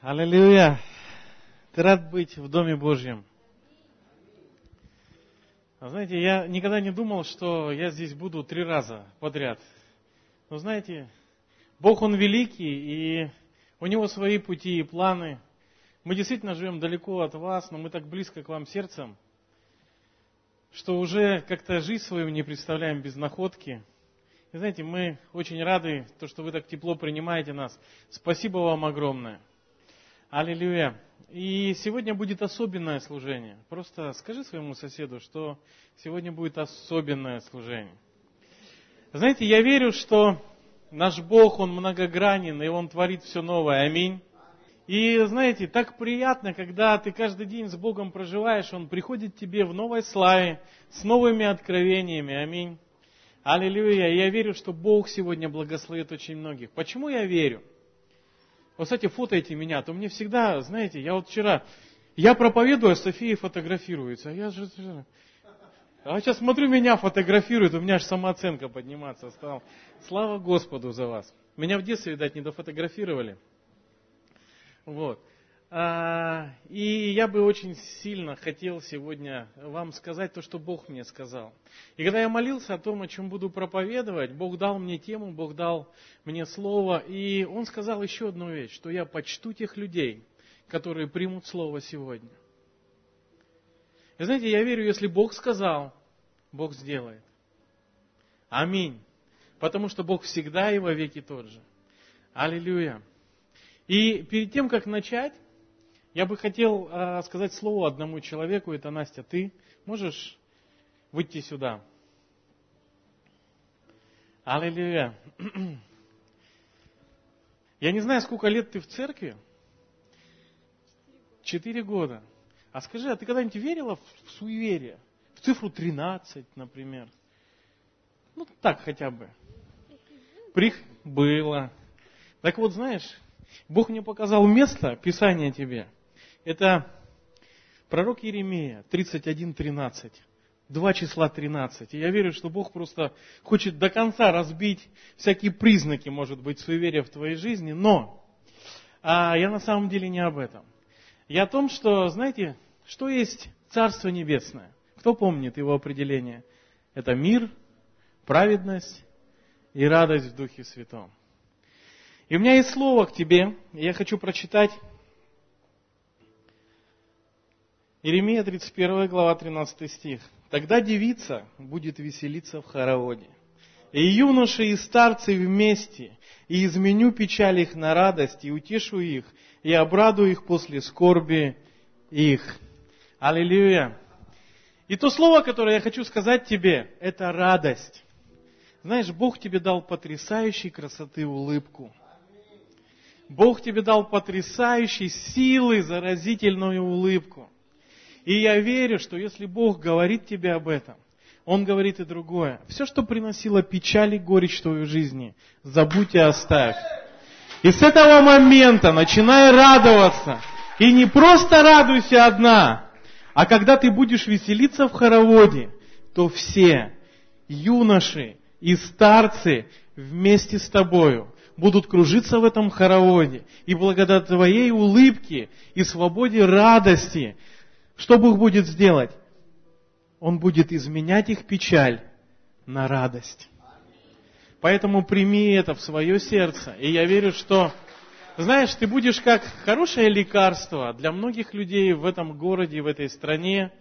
Аллилуйя! Ты рад быть в Доме Божьем? А знаете, я никогда не думал, что я здесь буду три раза подряд. Но знаете, Бог, Он великий, и у Него свои пути и планы. Мы действительно живем далеко от вас, но мы так близко к вам сердцем, что уже как-то жизнь свою не представляем без находки. И знаете, мы очень рады, то, что вы так тепло принимаете нас. Спасибо вам огромное. Аллилуйя. И сегодня будет особенное служение. Просто скажи своему соседу, что сегодня будет особенное служение. Знаете, я верю, что наш Бог, Он многогранен, и Он творит все новое. Аминь. И знаете, так приятно, когда ты каждый день с Богом проживаешь, Он приходит тебе в новой славе, с новыми откровениями. Аминь. Аллилуйя. Я верю, что Бог сегодня благословит очень многих. Почему я верю? Вот, кстати, фотоете меня, то мне всегда, знаете, я вот вчера, я проповедую, а София фотографируется. А я же, а сейчас смотрю, меня фотографируют, у меня аж самооценка подниматься стала. Слава Господу за вас. Меня в детстве, видать, не дофотографировали. Вот. А, и я бы очень сильно хотел сегодня вам сказать то, что Бог мне сказал. И когда я молился о том, о чем буду проповедовать, Бог дал мне тему, Бог дал мне слово, и Он сказал еще одну вещь, что я почту тех людей, которые примут слово сегодня. И знаете, я верю, если Бог сказал, Бог сделает. Аминь. Потому что Бог всегда и во веки тот же. Аллилуйя. И перед тем, как начать, я бы хотел э, сказать слово одному человеку, это Настя, ты можешь выйти сюда? Аллилуйя. Я не знаю, сколько лет ты в церкви. Четыре года. А скажи, а ты когда-нибудь верила в суеверие? В цифру 13, например? Ну, так хотя бы. Прих было. Так вот, знаешь, Бог мне показал место Писания тебе – это пророк Еремея, 31.13. Два числа 13. И я верю, что Бог просто хочет до конца разбить всякие признаки, может быть, суеверия в твоей жизни. Но а я на самом деле не об этом. Я о том, что, знаете, что есть Царство Небесное? Кто помнит его определение? Это мир, праведность и радость в Духе Святом. И у меня есть слово к тебе, я хочу прочитать Иеремия 31 глава 13 стих. «Тогда девица будет веселиться в хороводе, и юноши и старцы вместе, и изменю печаль их на радость, и утешу их, и обрадую их после скорби их». Аллилуйя! И то слово, которое я хочу сказать тебе, это радость. Знаешь, Бог тебе дал потрясающей красоты улыбку. Бог тебе дал потрясающей силы заразительную улыбку. И я верю, что если Бог говорит тебе об этом, Он говорит и другое. Все, что приносило печаль и горечь в твою жизни, забудь и оставь. И с этого момента начинай радоваться. И не просто радуйся одна, а когда ты будешь веселиться в хороводе, то все юноши и старцы вместе с тобою будут кружиться в этом хороводе. И благодаря твоей улыбке и свободе радости что Бог будет сделать? Он будет изменять их печаль на радость. Поэтому прими это в свое сердце. И я верю, что, знаешь, ты будешь как хорошее лекарство для многих людей в этом городе, в этой стране,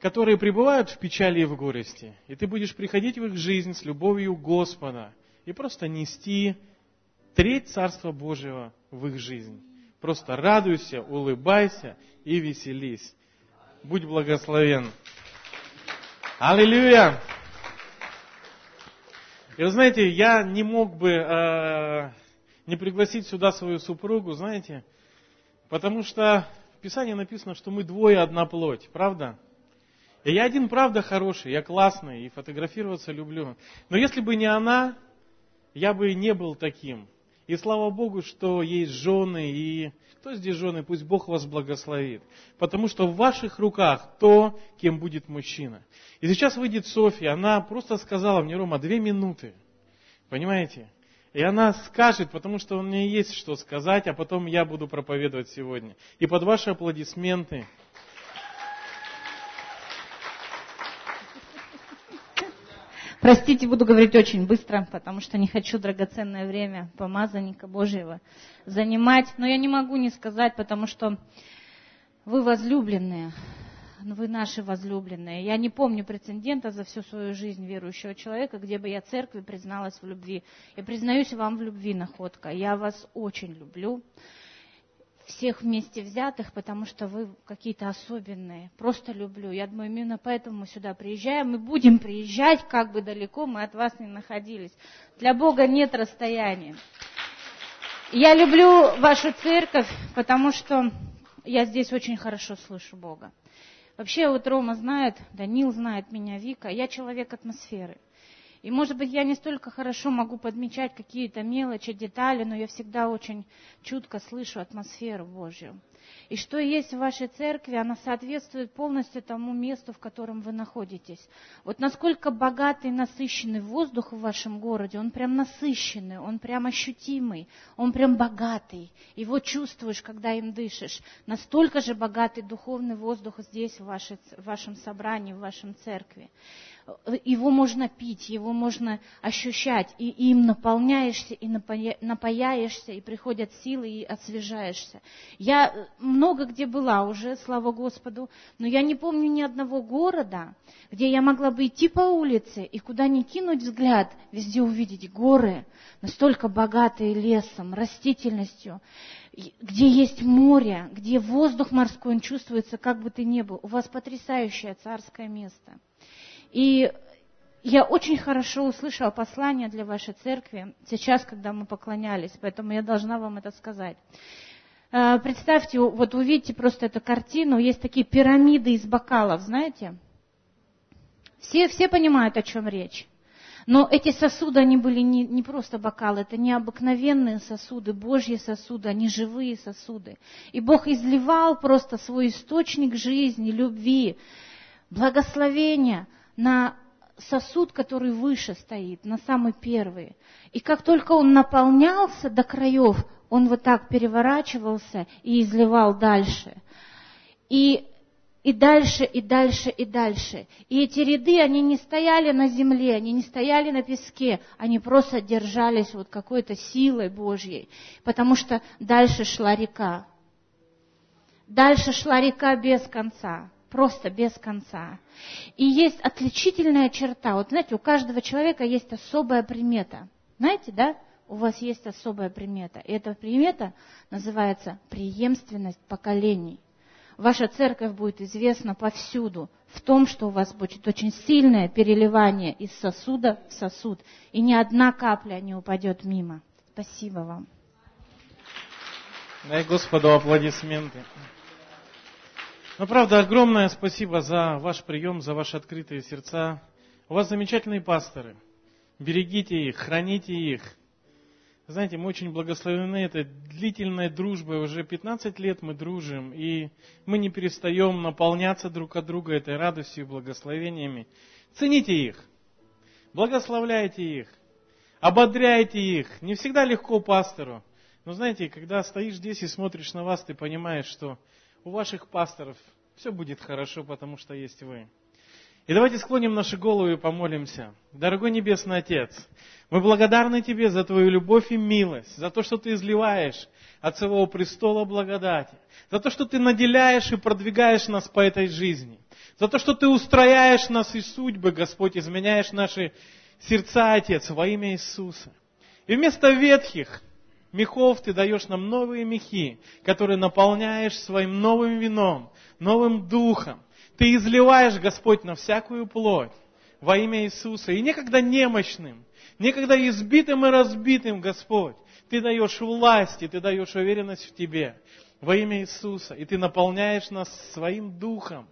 которые пребывают в печали и в горести. И ты будешь приходить в их жизнь с любовью Господа и просто нести треть Царства Божьего в их жизнь. Просто радуйся, улыбайся и веселись. Будь благословен. Аллилуйя! И вы знаете, я не мог бы э, не пригласить сюда свою супругу, знаете, потому что в Писании написано, что мы двое одна плоть, правда? И я один, правда, хороший, я классный, и фотографироваться люблю. Но если бы не она, я бы не был таким. И слава Богу, что есть жены, и кто здесь жены, пусть Бог вас благословит. Потому что в ваших руках то, кем будет мужчина. И сейчас выйдет Софья, она просто сказала мне, Рома, две минуты. Понимаете? И она скажет, потому что у нее есть что сказать, а потом я буду проповедовать сегодня. И под ваши аплодисменты Простите, буду говорить очень быстро, потому что не хочу драгоценное время помазанника Божьего занимать. Но я не могу не сказать, потому что вы возлюбленные, вы наши возлюбленные. Я не помню прецедента за всю свою жизнь верующего человека, где бы я церкви призналась в любви. Я признаюсь вам в любви, находка. Я вас очень люблю всех вместе взятых, потому что вы какие-то особенные. Просто люблю. Я думаю, именно поэтому мы сюда приезжаем. Мы будем приезжать, как бы далеко мы от вас не находились. Для Бога нет расстояния. Я люблю вашу церковь, потому что я здесь очень хорошо слышу Бога. Вообще, вот Рома знает, Данил знает меня, Вика. Я человек атмосферы. И, может быть, я не столько хорошо могу подмечать какие-то мелочи, детали, но я всегда очень чутко слышу атмосферу Божью. И что есть в вашей церкви, она соответствует полностью тому месту, в котором вы находитесь. Вот насколько богатый, насыщенный воздух в вашем городе, он прям насыщенный, он прям ощутимый, он прям богатый. Его чувствуешь, когда им дышишь. Настолько же богатый духовный воздух здесь, в, вашей, в вашем собрании, в вашем церкви его можно пить, его можно ощущать, и им наполняешься, и напаяешься, и приходят силы, и освежаешься. Я много где была уже, слава Господу, но я не помню ни одного города, где я могла бы идти по улице, и куда ни кинуть взгляд, везде увидеть горы, настолько богатые лесом, растительностью, где есть море, где воздух морской, он чувствуется, как бы ты ни был. У вас потрясающее царское место. И я очень хорошо услышала послание для вашей церкви сейчас, когда мы поклонялись, поэтому я должна вам это сказать. Э, представьте, вот увидите просто эту картину, есть такие пирамиды из бокалов, знаете? Все, все понимают, о чем речь. Но эти сосуды, они были не, не просто бокалы, это необыкновенные сосуды, Божьи сосуды, они живые сосуды. И Бог изливал просто свой источник жизни, любви, благословения – на сосуд, который выше стоит, на самый первый. И как только он наполнялся до краев, он вот так переворачивался и изливал дальше. И, и дальше, и дальше, и дальше. И эти ряды, они не стояли на земле, они не стояли на песке, они просто держались вот какой-то силой Божьей, потому что дальше шла река. Дальше шла река без конца просто без конца. И есть отличительная черта. Вот знаете, у каждого человека есть особая примета. Знаете, да? У вас есть особая примета. И эта примета называется преемственность поколений. Ваша церковь будет известна повсюду в том, что у вас будет очень сильное переливание из сосуда в сосуд. И ни одна капля не упадет мимо. Спасибо вам. Дай Господу аплодисменты. Ну, правда, огромное спасибо за ваш прием, за ваши открытые сердца. У вас замечательные пасторы. Берегите их, храните их. Знаете, мы очень благословены этой длительной дружбой. Уже 15 лет мы дружим, и мы не перестаем наполняться друг от друга этой радостью и благословениями. Цените их, благословляйте их, ободряйте их. Не всегда легко пастору. Но знаете, когда стоишь здесь и смотришь на вас, ты понимаешь, что у ваших пасторов все будет хорошо, потому что есть вы. И давайте склоним наши головы и помолимся. Дорогой Небесный Отец, мы благодарны Тебе за Твою любовь и милость, за то, что Ты изливаешь от своего престола благодати, за то, что Ты наделяешь и продвигаешь нас по этой жизни, за то, что Ты устрояешь нас и судьбы, Господь, изменяешь наши сердца, Отец, во имя Иисуса. И вместо ветхих, мехов ты даешь нам новые мехи, которые наполняешь своим новым вином, новым духом. Ты изливаешь, Господь, на всякую плоть во имя Иисуса. И некогда немощным, некогда избитым и разбитым, Господь, Ты даешь власть, и Ты даешь уверенность в Тебе во имя Иисуса. И Ты наполняешь нас своим духом.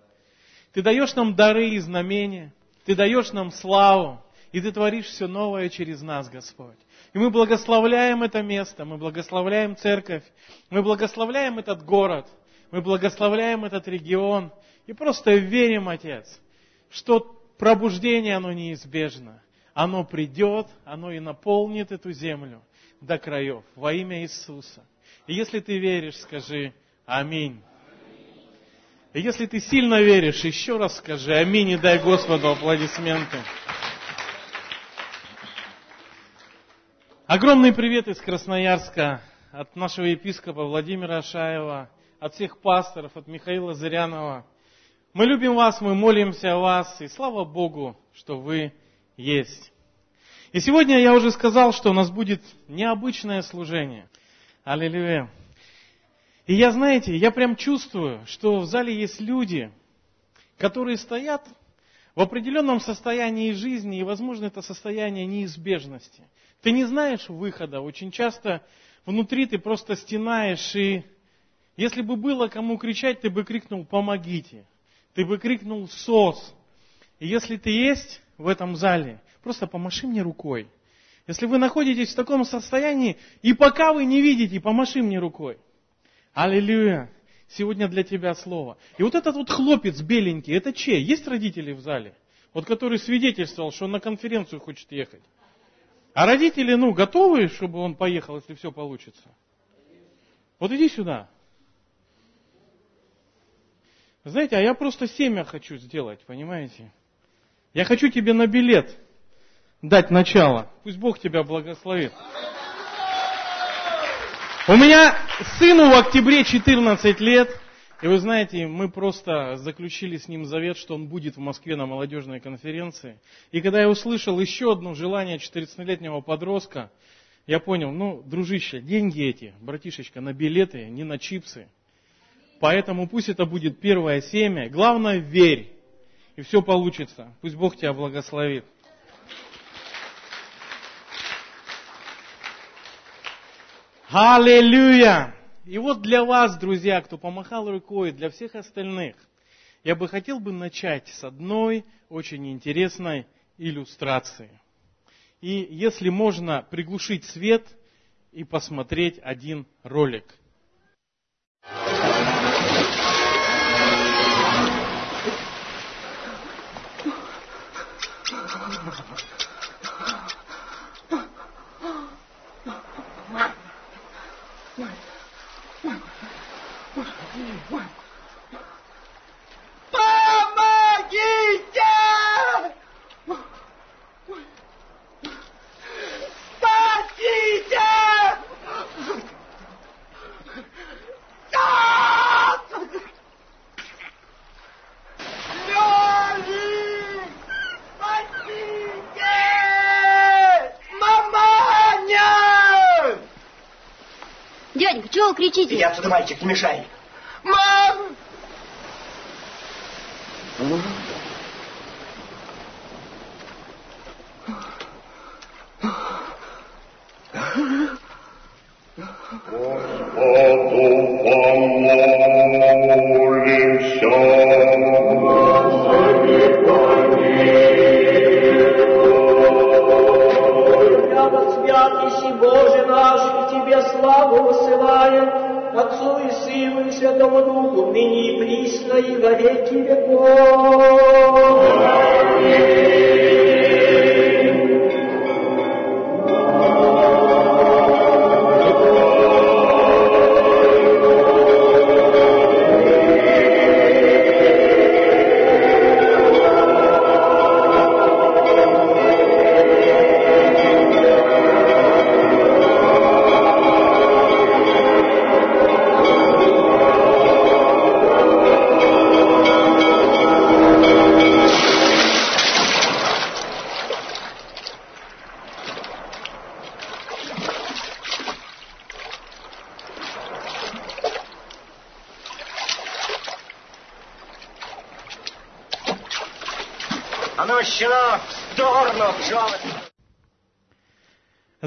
Ты даешь нам дары и знамения. Ты даешь нам славу. И Ты творишь все новое через нас, Господь. И мы благословляем это место, мы благословляем церковь, мы благословляем этот город, мы благословляем этот регион. И просто верим, Отец, что пробуждение, оно неизбежно. Оно придет, оно и наполнит эту землю. до краев во имя Иисуса. И если ты веришь, скажи Аминь. И если ты сильно веришь, еще раз скажи Аминь и дай Господу аплодисменты. Огромный привет из Красноярска от нашего епископа Владимира Ашаева, от всех пасторов, от Михаила Зырянова. Мы любим вас, мы молимся о вас, и слава Богу, что вы есть. И сегодня я уже сказал, что у нас будет необычное служение. Аллилуйя. И я, знаете, я прям чувствую, что в зале есть люди, которые стоят в определенном состоянии жизни, и, возможно, это состояние неизбежности. Ты не знаешь выхода. Очень часто внутри ты просто стенаешь, и если бы было кому кричать, ты бы крикнул «помогите», ты бы крикнул «сос». И если ты есть в этом зале, просто помаши мне рукой. Если вы находитесь в таком состоянии, и пока вы не видите, помаши мне рукой. Аллилуйя. Сегодня для тебя слово. И вот этот вот хлопец беленький, это чей? Есть родители в зале? Вот который свидетельствовал, что он на конференцию хочет ехать. А родители, ну, готовы, чтобы он поехал, если все получится? Вот иди сюда. Знаете, а я просто семя хочу сделать, понимаете? Я хочу тебе на билет дать начало. Пусть Бог тебя благословит. У меня сыну в октябре 14 лет, и вы знаете, мы просто заключили с ним завет, что он будет в Москве на молодежной конференции. И когда я услышал еще одно желание 14-летнего подростка, я понял, ну, дружище, деньги эти, братишечка, на билеты, не на чипсы. Поэтому пусть это будет первое семя. Главное, верь, и все получится. Пусть Бог тебя благословит. Аллилуйя! И вот для вас, друзья, кто помахал рукой, для всех остальных, я бы хотел бы начать с одной очень интересной иллюстрации. И если можно приглушить свет и посмотреть один ролик. Отсюда, мальчик, не мешай.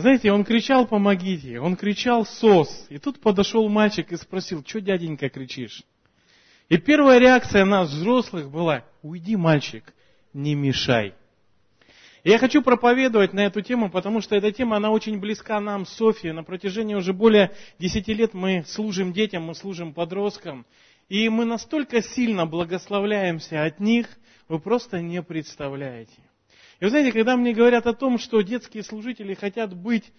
Знаете, он кричал «помогите», он кричал «сос». И тут подошел мальчик и спросил, что дяденька кричишь? И первая реакция нас, взрослых, была «Уйди, мальчик, не мешай». Я хочу проповедовать на эту тему, потому что эта тема, она очень близка нам, Софье. На протяжении уже более 10 лет мы служим детям, мы служим подросткам. И мы настолько сильно благословляемся от них, вы просто не представляете. И вы знаете, когда мне говорят о том, что детские служители хотят быть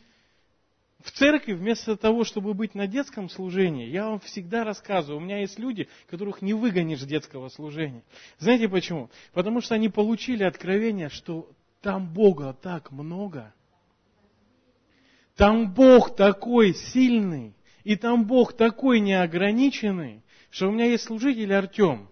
в церкви, вместо того, чтобы быть на детском служении, я вам всегда рассказываю, у меня есть люди, которых не выгонишь с детского служения. Знаете почему? Потому что они получили откровение, что там Бога так много, там Бог такой сильный, и там Бог такой неограниченный, что у меня есть служитель Артем.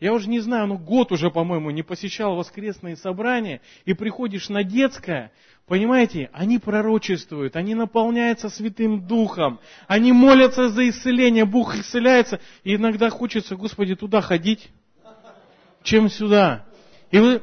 Я уже не знаю, ну год уже, по-моему, не посещал воскресные собрания, и приходишь на детское, понимаете, они пророчествуют, они наполняются Святым Духом, они молятся за исцеление, Бог исцеляется, и иногда хочется, Господи, туда ходить, чем сюда. И вы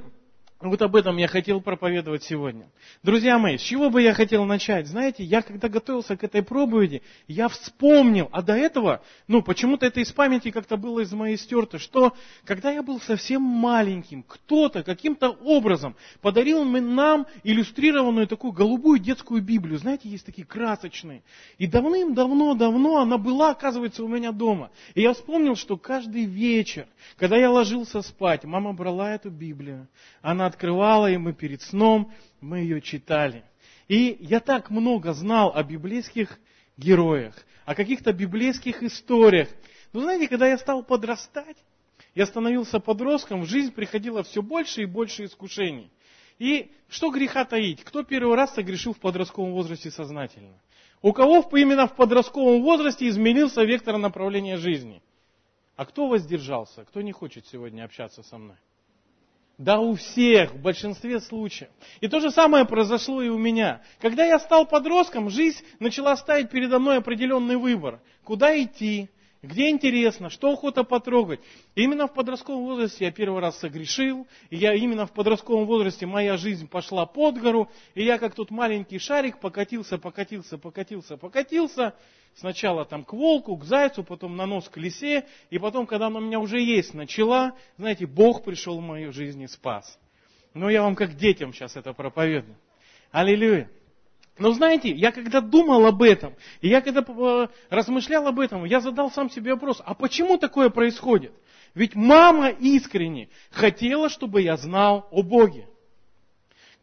вот об этом я хотел проповедовать сегодня. Друзья мои, с чего бы я хотел начать? Знаете, я когда готовился к этой проповеди, я вспомнил, а до этого, ну, почему-то это из памяти как-то было из моей стерто, что когда я был совсем маленьким, кто-то каким-то образом подарил нам иллюстрированную такую голубую детскую Библию. Знаете, есть такие красочные. И давным-давно-давно она была, оказывается, у меня дома. И я вспомнил, что каждый вечер, когда я ложился спать, мама брала эту Библию, она открывала, и мы перед сном, мы ее читали. И я так много знал о библейских героях, о каких-то библейских историях. Но знаете, когда я стал подрастать, я становился подростком, в жизнь приходило все больше и больше искушений. И что греха таить? Кто первый раз согрешил в подростковом возрасте сознательно? У кого именно в подростковом возрасте изменился вектор направления жизни? А кто воздержался? Кто не хочет сегодня общаться со мной? Да у всех, в большинстве случаев. И то же самое произошло и у меня. Когда я стал подростком, жизнь начала ставить передо мной определенный выбор. Куда идти, где интересно, что охота потрогать. Именно в подростковом возрасте я первый раз согрешил, и я именно в подростковом возрасте моя жизнь пошла под гору, и я как тот маленький шарик покатился, покатился, покатился, покатился, сначала там к волку, к зайцу, потом на нос к лисе, и потом, когда она у меня уже есть начала, знаете, Бог пришел в мою жизнь и спас. Но я вам как детям сейчас это проповедую. Аллилуйя. Но знаете, я когда думал об этом, и я когда э, размышлял об этом, я задал сам себе вопрос, а почему такое происходит? Ведь мама искренне хотела, чтобы я знал о Боге.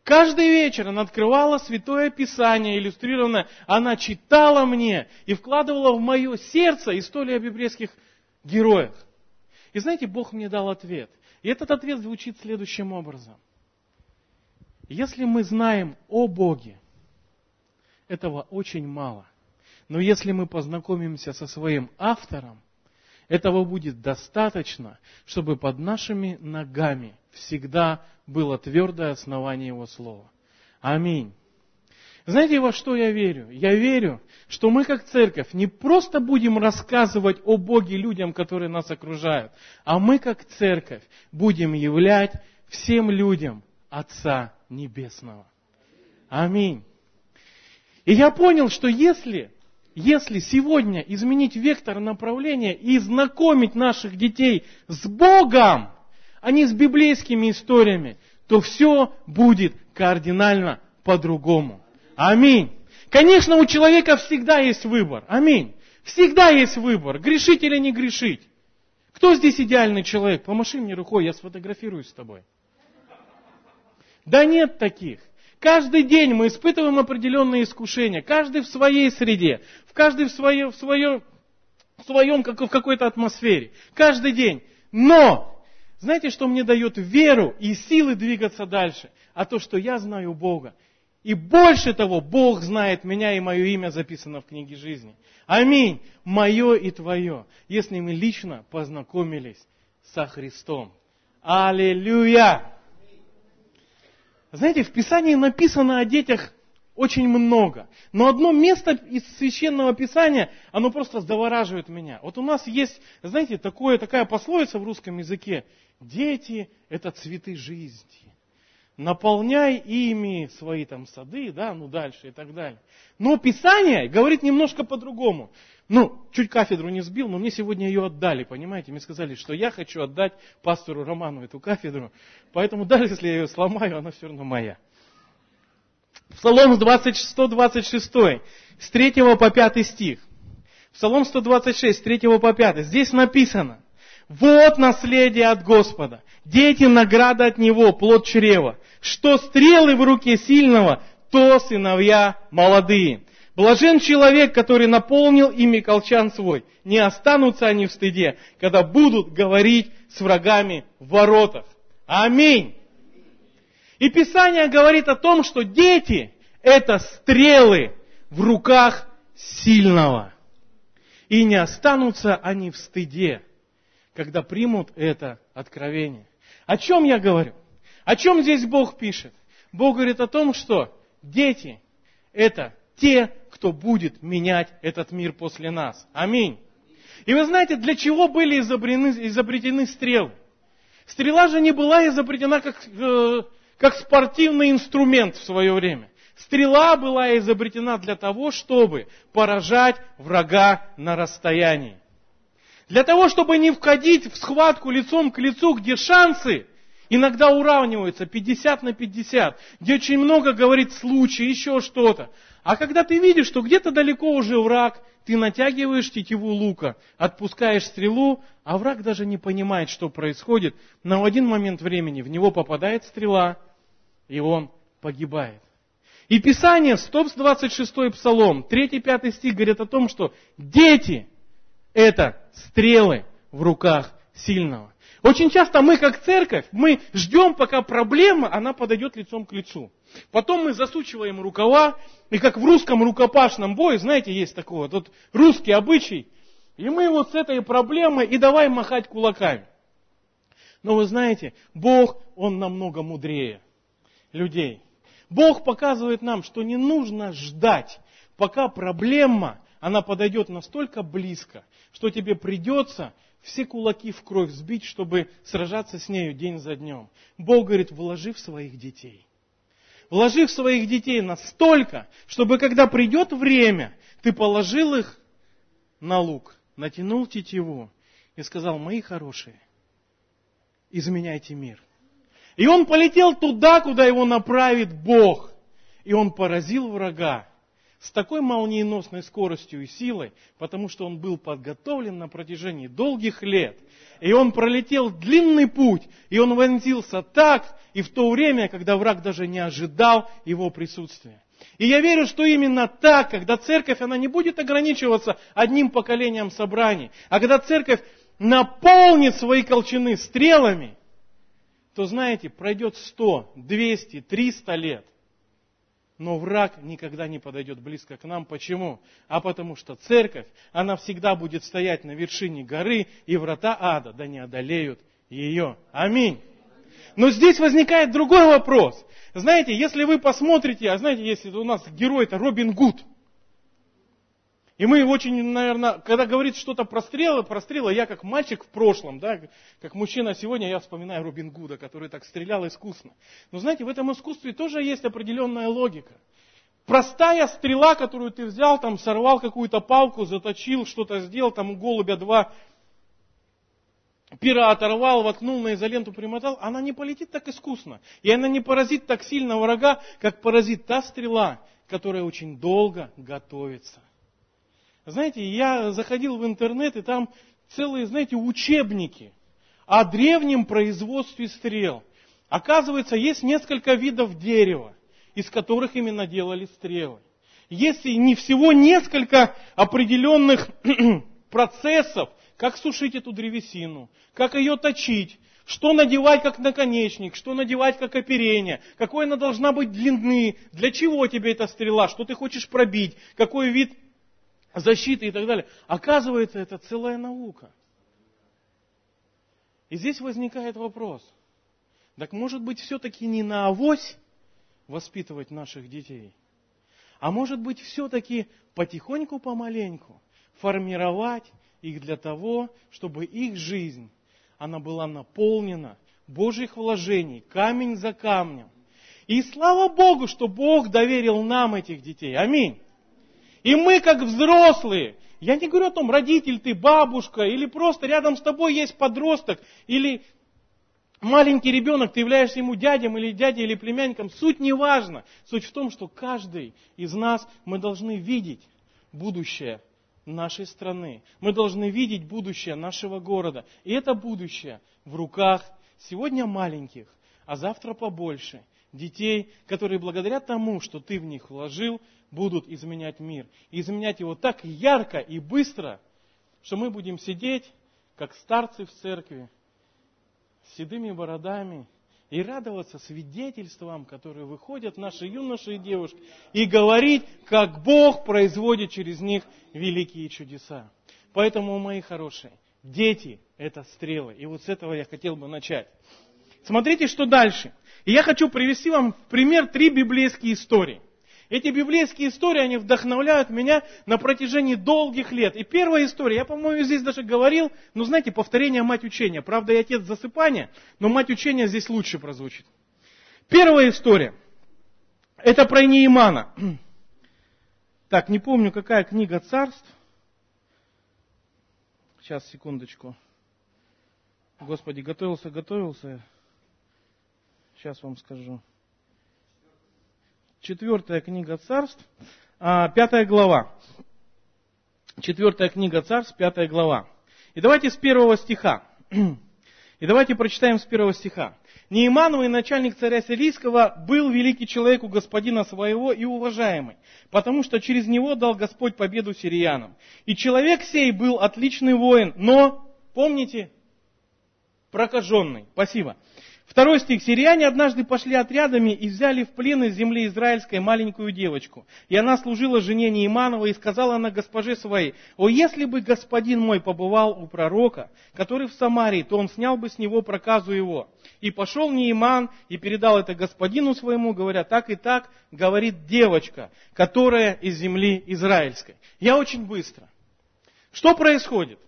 Каждый вечер она открывала Святое Писание, иллюстрированное, она читала мне и вкладывала в мое сердце историю о библейских героях. И знаете, Бог мне дал ответ. И этот ответ звучит следующим образом. Если мы знаем о Боге, этого очень мало. Но если мы познакомимся со своим автором, этого будет достаточно, чтобы под нашими ногами всегда было твердое основание Его Слова. Аминь. Знаете, во что я верю? Я верю, что мы как церковь не просто будем рассказывать о Боге людям, которые нас окружают, а мы как церковь будем являть всем людям Отца Небесного. Аминь. И я понял, что если, если сегодня изменить вектор направления и знакомить наших детей с Богом, а не с библейскими историями, то все будет кардинально по-другому. Аминь. Конечно, у человека всегда есть выбор. Аминь. Всегда есть выбор, грешить или не грешить. Кто здесь идеальный человек? Помаши мне рукой, я сфотографируюсь с тобой. Да нет таких. Каждый день мы испытываем определенные искушения, каждый в своей среде, в каждый в, свое, в, свое, в своем, как в какой-то атмосфере. Каждый день. Но, знаете, что мне дает веру и силы двигаться дальше? А то, что я знаю Бога. И больше того, Бог знает меня, и мое имя записано в книге жизни. Аминь. Мое и твое. Если мы лично познакомились со Христом. Аллилуйя! Знаете, в Писании написано о детях очень много. Но одно место из священного писания, оно просто завораживает меня. Вот у нас есть, знаете, такое, такая пословица в русском языке. Дети – это цветы жизни. Наполняй ими свои там сады, да, ну дальше и так далее. Но Писание говорит немножко по-другому. Ну, чуть кафедру не сбил, но мне сегодня ее отдали, понимаете? Мне сказали, что я хочу отдать пастору Роману эту кафедру. Поэтому даже если я ее сломаю, она все равно моя. Псалом 20, 126, с 3 по 5 стих. Псалом 126, с 3 по 5. Здесь написано. Вот наследие от Господа. Дети награда от Него, плод чрева. Что стрелы в руке сильного, то сыновья молодые. Блажен человек, который наполнил ими колчан свой. Не останутся они в стыде, когда будут говорить с врагами в воротах. Аминь. И Писание говорит о том, что дети – это стрелы в руках сильного. И не останутся они в стыде, когда примут это откровение. О чем я говорю? О чем здесь Бог пишет? Бог говорит о том, что дети – это те, кто будет менять этот мир после нас. Аминь. И вы знаете, для чего были изобретены, изобретены стрелы? Стрела же не была изобретена как, э, как спортивный инструмент в свое время. Стрела была изобретена для того, чтобы поражать врага на расстоянии. Для того, чтобы не входить в схватку лицом к лицу, где шансы иногда уравниваются 50 на 50, где очень много говорит случай, еще что-то. А когда ты видишь, что где-то далеко уже враг, ты натягиваешь тетиву лука, отпускаешь стрелу, а враг даже не понимает, что происходит. Но в один момент времени в него попадает стрела, и он погибает. И Писание, 126 Псалом, 3-5 стих говорит о том, что дети – это стрелы в руках сильного. Очень часто мы, как церковь, мы ждем, пока проблема, она подойдет лицом к лицу. Потом мы засучиваем рукава, и как в русском рукопашном бою, знаете, есть такое, тут русский обычай, и мы вот с этой проблемой и давай махать кулаками. Но вы знаете, Бог, Он намного мудрее людей. Бог показывает нам, что не нужно ждать, пока проблема, она подойдет настолько близко, что тебе придется все кулаки в кровь сбить, чтобы сражаться с нею день за днем. Бог говорит, вложи в своих детей. Вложи в своих детей настолько, чтобы когда придет время, ты положил их на лук, натянул тетиву и сказал, мои хорошие, изменяйте мир. И он полетел туда, куда его направит Бог. И он поразил врага с такой молниеносной скоростью и силой, потому что он был подготовлен на протяжении долгих лет. И он пролетел длинный путь, и он вонзился так, и в то время, когда враг даже не ожидал его присутствия. И я верю, что именно так, когда церковь, она не будет ограничиваться одним поколением собраний, а когда церковь наполнит свои колчаны стрелами, то знаете, пройдет 100, 200, 300 лет. Но враг никогда не подойдет близко к нам. Почему? А потому что церковь, она всегда будет стоять на вершине горы, и врата ада, да не одолеют ее. Аминь. Но здесь возникает другой вопрос. Знаете, если вы посмотрите, а знаете, если у нас герой это Робин Гуд – и мы очень, наверное, когда говорит что-то про стрелы, про стрелы, я как мальчик в прошлом, да, как мужчина сегодня, я вспоминаю Робин Гуда, который так стрелял искусно. Но знаете, в этом искусстве тоже есть определенная логика. Простая стрела, которую ты взял, там сорвал какую-то палку, заточил, что-то сделал, там у голубя два пера оторвал, воткнул на изоленту, примотал, она не полетит так искусно. И она не поразит так сильно врага, как поразит та стрела, которая очень долго готовится. Знаете, я заходил в интернет, и там целые, знаете, учебники о древнем производстве стрел. Оказывается, есть несколько видов дерева, из которых именно делали стрелы. Есть не всего несколько определенных процессов, как сушить эту древесину, как ее точить, что надевать как наконечник, что надевать как оперение, какой она должна быть длины, для чего тебе эта стрела, что ты хочешь пробить, какой вид защиты и так далее. Оказывается, это целая наука. И здесь возникает вопрос. Так может быть все-таки не на авось воспитывать наших детей, а может быть все-таки потихоньку, помаленьку формировать их для того, чтобы их жизнь, она была наполнена Божьих вложений, камень за камнем. И слава Богу, что Бог доверил нам этих детей. Аминь. И мы, как взрослые, я не говорю о том, родитель ты, бабушка, или просто рядом с тобой есть подросток, или маленький ребенок, ты являешься ему дядем или дядей или племянником, суть не важна. Суть в том, что каждый из нас, мы должны видеть будущее нашей страны. Мы должны видеть будущее нашего города. И это будущее в руках сегодня маленьких, а завтра побольше, детей, которые благодаря тому, что ты в них вложил, будут изменять мир. И изменять его так ярко и быстро, что мы будем сидеть, как старцы в церкви, с седыми бородами, и радоваться свидетельствам, которые выходят наши юноши и девушки, и говорить, как Бог производит через них великие чудеса. Поэтому, мои хорошие, дети – это стрелы. И вот с этого я хотел бы начать. Смотрите, что дальше. И я хочу привести вам в пример три библейские истории. Эти библейские истории, они вдохновляют меня на протяжении долгих лет. И первая история, я, по-моему, здесь даже говорил, ну, знаете, повторение мать учения. Правда, я отец засыпания, но мать учения здесь лучше прозвучит. Первая история. Это про Неимана. Так, не помню, какая книга царств. Сейчас, секундочку. Господи, готовился, готовился. Сейчас вам скажу. Четвертая книга царств, а, пятая глава. Четвертая книга царств, пятая глава. И давайте с первого стиха. И давайте прочитаем с первого стиха. Неимановый начальник царя Сирийского был великий человек у господина своего и уважаемый, потому что через него дал Господь победу сириянам. И человек сей был отличный воин, но, помните, прокаженный. Спасибо. Второй стих. Сирияне однажды пошли отрядами и взяли в плен из земли израильской маленькую девочку. И она служила жене Неиманова и сказала она госпоже своей, «О, если бы господин мой побывал у пророка, который в Самарии, то он снял бы с него проказу его». И пошел Неиман и передал это господину своему, говоря, так и так говорит девочка, которая из земли израильской. Я очень быстро. Что происходит?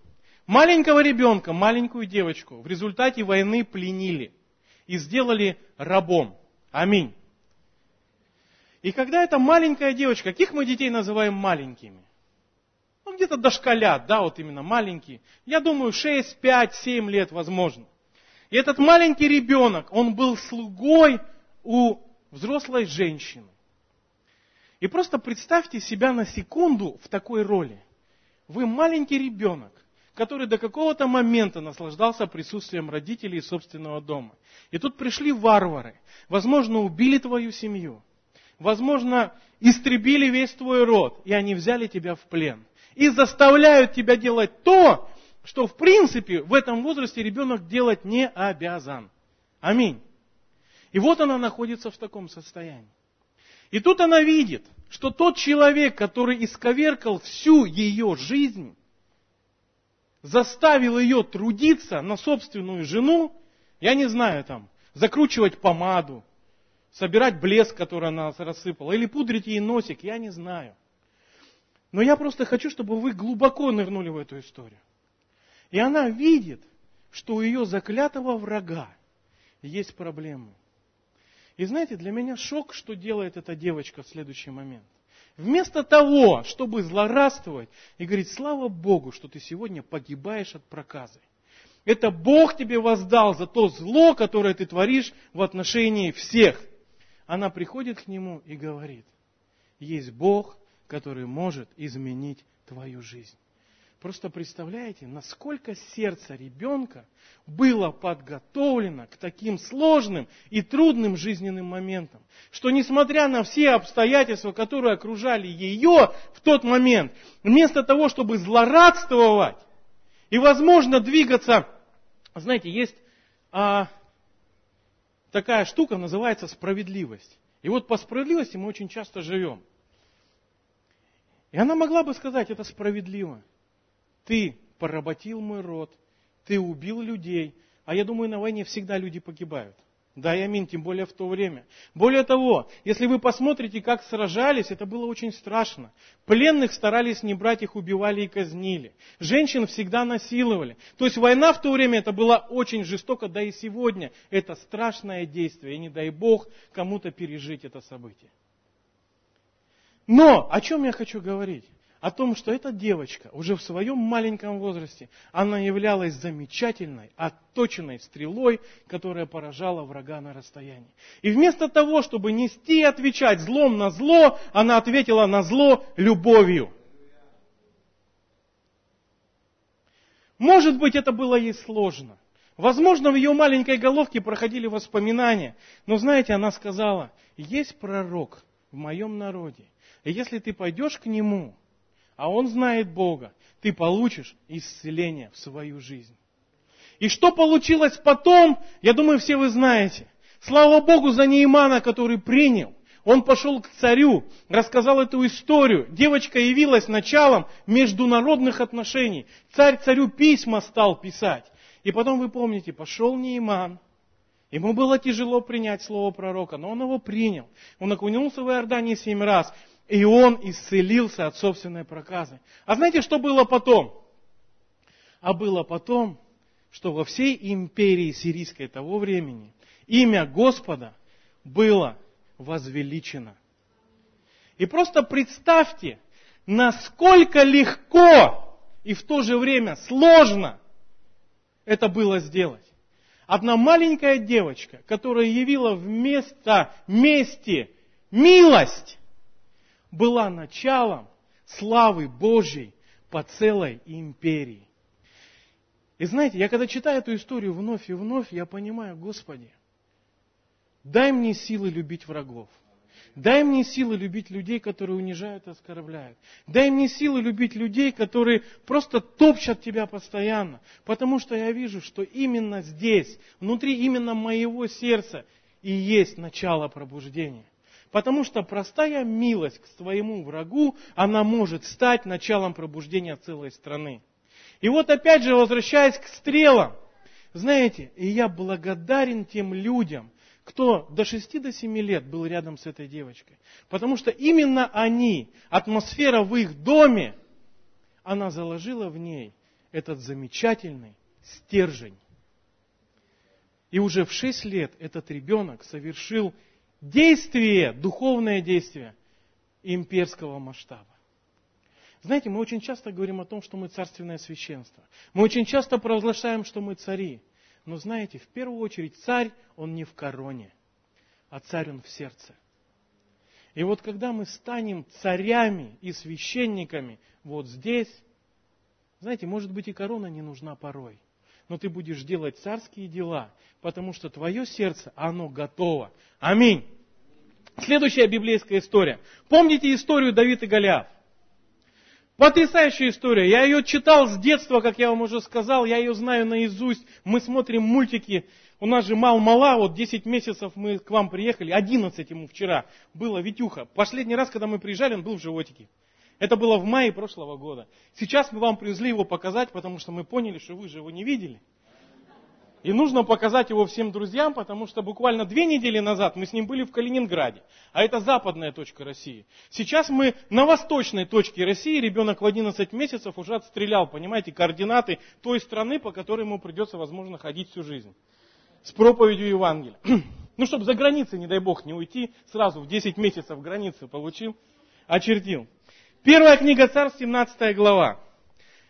Маленького ребенка, маленькую девочку в результате войны пленили и сделали рабом. Аминь. И когда эта маленькая девочка, каких мы детей называем маленькими? Ну, где-то дошколят, да, вот именно маленькие. Я думаю, 6, 5, 7 лет возможно. И этот маленький ребенок, он был слугой у взрослой женщины. И просто представьте себя на секунду в такой роли. Вы маленький ребенок, который до какого-то момента наслаждался присутствием родителей собственного дома. И тут пришли варвары, возможно, убили твою семью, возможно, истребили весь твой род, и они взяли тебя в плен. И заставляют тебя делать то, что в принципе в этом возрасте ребенок делать не обязан. Аминь. И вот она находится в таком состоянии. И тут она видит, что тот человек, который исковеркал всю ее жизнь, заставил ее трудиться на собственную жену, я не знаю там, закручивать помаду, собирать блеск, который она рассыпала, или пудрить ей носик, я не знаю. Но я просто хочу, чтобы вы глубоко нырнули в эту историю. И она видит, что у ее заклятого врага есть проблемы. И знаете, для меня шок, что делает эта девочка в следующий момент. Вместо того, чтобы злорадствовать и говорить, слава Богу, что ты сегодня погибаешь от проказы. Это Бог тебе воздал за то зло, которое ты творишь в отношении всех. Она приходит к нему и говорит, есть Бог, который может изменить твою жизнь. Просто представляете, насколько сердце ребенка было подготовлено к таким сложным и трудным жизненным моментам, что несмотря на все обстоятельства, которые окружали ее в тот момент, вместо того, чтобы злорадствовать и, возможно, двигаться, знаете, есть а, такая штука, называется справедливость. И вот по справедливости мы очень часто живем. И она могла бы сказать, это справедливо ты поработил мой род, ты убил людей. А я думаю, на войне всегда люди погибают. Да, и аминь, тем более в то время. Более того, если вы посмотрите, как сражались, это было очень страшно. Пленных старались не брать, их убивали и казнили. Женщин всегда насиловали. То есть война в то время это была очень жестоко, да и сегодня это страшное действие. И не дай Бог кому-то пережить это событие. Но о чем я хочу говорить? О том, что эта девочка уже в своем маленьком возрасте, она являлась замечательной, отточенной стрелой, которая поражала врага на расстоянии. И вместо того, чтобы нести и отвечать злом на зло, она ответила на зло любовью. Может быть, это было ей сложно. Возможно, в ее маленькой головке проходили воспоминания. Но знаете, она сказала, есть пророк в моем народе. И если ты пойдешь к нему, а он знает Бога, ты получишь исцеление в свою жизнь. И что получилось потом, я думаю, все вы знаете. Слава Богу за Неймана, который принял. Он пошел к царю, рассказал эту историю. Девочка явилась началом международных отношений. Царь царю письма стал писать. И потом, вы помните, пошел Нейман. Ему было тяжело принять слово пророка, но он его принял. Он окунулся в Иордании семь раз, и он исцелился от собственной проказы. А знаете, что было потом? А было потом, что во всей империи сирийской того времени имя Господа было возвеличено. И просто представьте, насколько легко и в то же время сложно это было сделать. Одна маленькая девочка, которая явила вместо мести милость, была началом славы Божьей по целой империи. И знаете, я когда читаю эту историю вновь и вновь, я понимаю, Господи, дай мне силы любить врагов. Дай мне силы любить людей, которые унижают и оскорбляют. Дай мне силы любить людей, которые просто топчат тебя постоянно. Потому что я вижу, что именно здесь, внутри именно моего сердца и есть начало пробуждения. Потому что простая милость к своему врагу, она может стать началом пробуждения целой страны. И вот опять же, возвращаясь к стрелам, знаете, и я благодарен тем людям, кто до 6 до 7 лет был рядом с этой девочкой. Потому что именно они, атмосфера в их доме, она заложила в ней этот замечательный стержень. И уже в 6 лет этот ребенок совершил действие, духовное действие имперского масштаба. Знаете, мы очень часто говорим о том, что мы царственное священство. Мы очень часто провозглашаем, что мы цари. Но знаете, в первую очередь царь, он не в короне, а царь он в сердце. И вот когда мы станем царями и священниками вот здесь, знаете, может быть и корона не нужна порой, но ты будешь делать царские дела, потому что твое сердце, оно готово. Аминь. Следующая библейская история. Помните историю Давида и Голиаф? Потрясающая история. Я ее читал с детства, как я вам уже сказал, я ее знаю наизусть. Мы смотрим мультики. У нас же мал-мала, вот 10 месяцев мы к вам приехали, 11 ему вчера было Витюха. Последний раз, когда мы приезжали, он был в животике. Это было в мае прошлого года. Сейчас мы вам привезли его показать, потому что мы поняли, что вы же его не видели. И нужно показать его всем друзьям, потому что буквально две недели назад мы с ним были в Калининграде, а это западная точка России. Сейчас мы на восточной точке России, ребенок в 11 месяцев уже отстрелял, понимаете, координаты той страны, по которой ему придется, возможно, ходить всю жизнь. С проповедью Евангелия. Ну, чтобы за границей, не дай бог, не уйти, сразу в 10 месяцев границы получил, очертил. Первая книга Царств, 17 глава.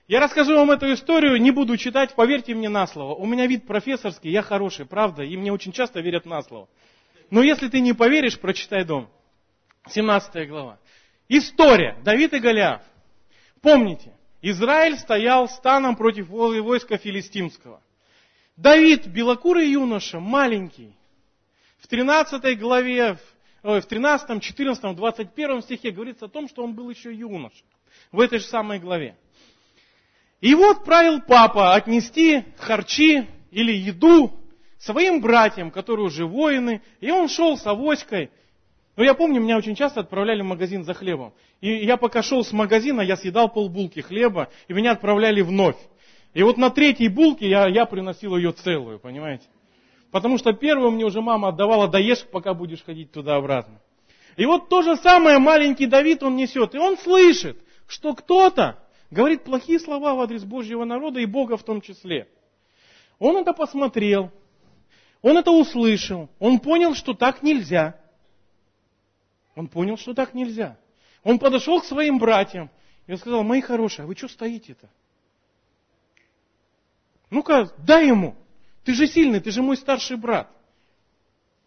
Я расскажу вам эту историю, не буду читать, поверьте мне на слово. У меня вид профессорский, я хороший, правда, и мне очень часто верят на слово. Но если ты не поверишь, прочитай дом. 17 глава. История. Давид и Голиаф. Помните, Израиль стоял станом против войска филистимского. Давид, белокурый юноша, маленький, в 13 главе, в 13, 14, 21 стихе говорится о том, что он был еще юноша. В этой же самой главе. И вот правил папа отнести харчи или еду своим братьям, которые уже воины, и он шел с авоськой. Ну, я помню, меня очень часто отправляли в магазин за хлебом. И я пока шел с магазина, я съедал полбулки хлеба, и меня отправляли вновь. И вот на третьей булке я, я приносил ее целую, понимаете? Потому что первую мне уже мама отдавала, доешь, пока будешь ходить туда-обратно. И вот то же самое маленький Давид он несет. И он слышит, что кто-то говорит плохие слова в адрес Божьего народа и Бога в том числе. Он это посмотрел, он это услышал, он понял, что так нельзя. Он понял, что так нельзя. Он подошел к своим братьям и сказал, мои хорошие, а вы что стоите-то? Ну-ка, дай ему. Ты же сильный, ты же мой старший брат.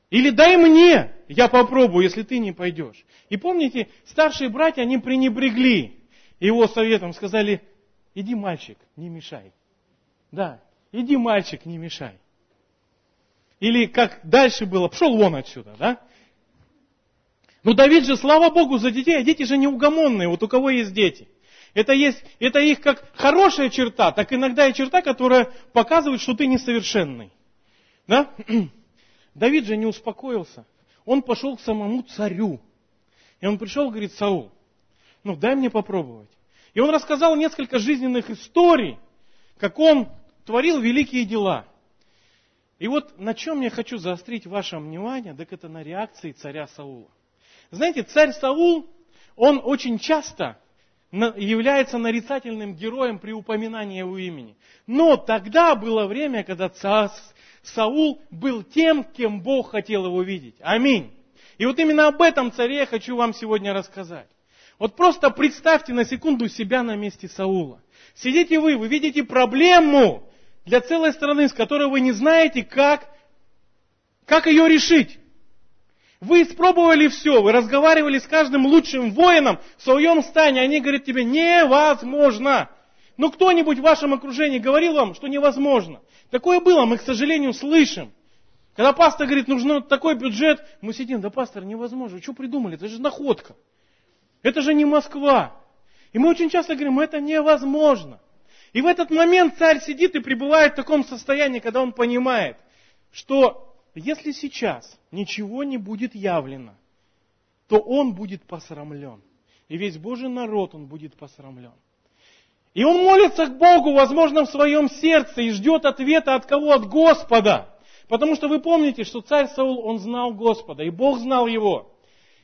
Или дай мне, я попробую, если ты не пойдешь. И помните, старшие братья, они пренебрегли его советом, сказали, иди, мальчик, не мешай. Да. иди, мальчик, не мешай. Или как дальше было, пошел вон отсюда, да? Ну Давид же, слава Богу, за детей, а дети же неугомонные, вот у кого есть дети. Это, есть, это их как хорошая черта, так иногда и черта, которая показывает, что ты несовершенный. Да? Давид же не успокоился. Он пошел к самому царю. И он пришел, говорит, Саул, ну дай мне попробовать. И он рассказал несколько жизненных историй, как он творил великие дела. И вот на чем я хочу заострить ваше внимание, так это на реакции царя Саула. Знаете, царь Саул, он очень часто является нарицательным героем при упоминании его имени. Но тогда было время, когда царь Саул был тем, кем Бог хотел его видеть. Аминь. И вот именно об этом царе я хочу вам сегодня рассказать. Вот просто представьте на секунду себя на месте Саула. Сидите вы, вы видите проблему для целой страны, с которой вы не знаете, как, как ее решить. Вы испробовали все, вы разговаривали с каждым лучшим воином в своем стане, они говорят тебе, невозможно. Но кто-нибудь в вашем окружении говорил вам, что невозможно. Такое было, мы, к сожалению, слышим. Когда пастор говорит, нужен такой бюджет, мы сидим, да пастор, невозможно, что придумали, это же находка. Это же не Москва. И мы очень часто говорим, это невозможно. И в этот момент царь сидит и пребывает в таком состоянии, когда он понимает, что если сейчас ничего не будет явлено, то он будет посрамлен. И весь Божий народ, он будет посрамлен. И он молится к Богу, возможно, в своем сердце и ждет ответа от кого? От Господа. Потому что вы помните, что царь Саул, он знал Господа, и Бог знал его.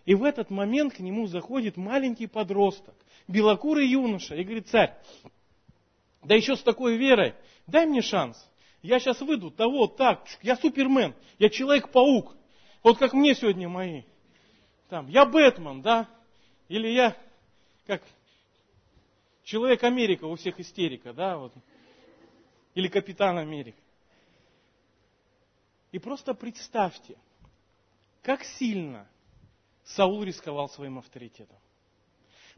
И в этот момент к нему заходит маленький подросток, белокурый юноша, и говорит, царь, да еще с такой верой, дай мне шанс. Я сейчас выйду, того, так, я супермен, я человек-паук. Вот как мне сегодня мои. Там, я Бэтмен, да? Или я, как Человек Америка, у всех истерика, да? Вот. Или Капитан Америка. И просто представьте, как сильно Саул рисковал своим авторитетом.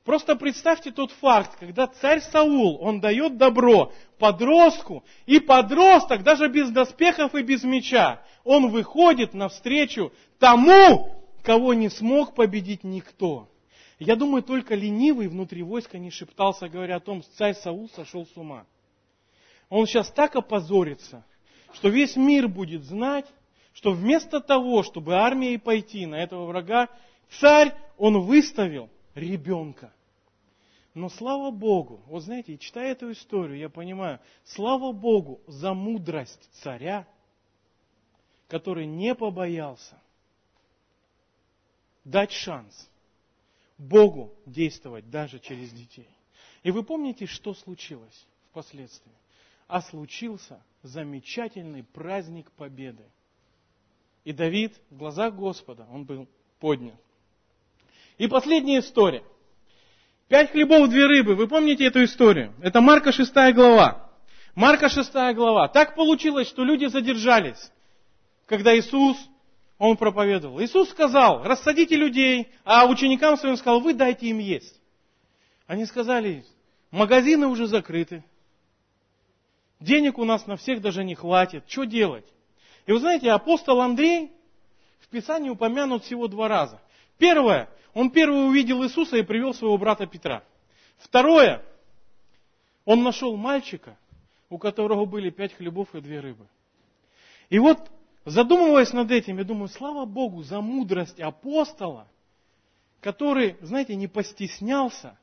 Просто представьте тот факт, когда царь Саул, он дает добро подростку, и подросток, даже без доспехов и без меча, он выходит навстречу тому, кого не смог победить никто. Я думаю, только ленивый внутри войска не шептался, говоря о том, царь Саул сошел с ума. Он сейчас так опозорится, что весь мир будет знать, что вместо того, чтобы армией пойти на этого врага, царь, он выставил ребенка. Но слава Богу, вот знаете, читая эту историю, я понимаю, слава Богу за мудрость царя, который не побоялся дать шанс Богу действовать даже через детей. И вы помните, что случилось впоследствии? А случился замечательный праздник Победы. И Давид в глазах Господа, он был поднят. И последняя история – Пять хлебов, две рыбы. Вы помните эту историю? Это Марка 6 глава. Марка 6 глава. Так получилось, что люди задержались, когда Иисус, Он проповедовал. Иисус сказал, рассадите людей, а ученикам своим сказал, вы дайте им есть. Они сказали, магазины уже закрыты. Денег у нас на всех даже не хватит. Что делать? И вы знаете, апостол Андрей в Писании упомянут всего два раза. Первое, он первый увидел Иисуса и привел своего брата Петра. Второе, он нашел мальчика, у которого были пять хлебов и две рыбы. И вот, задумываясь над этим, я думаю, слава Богу за мудрость апостола, который, знаете, не постеснялся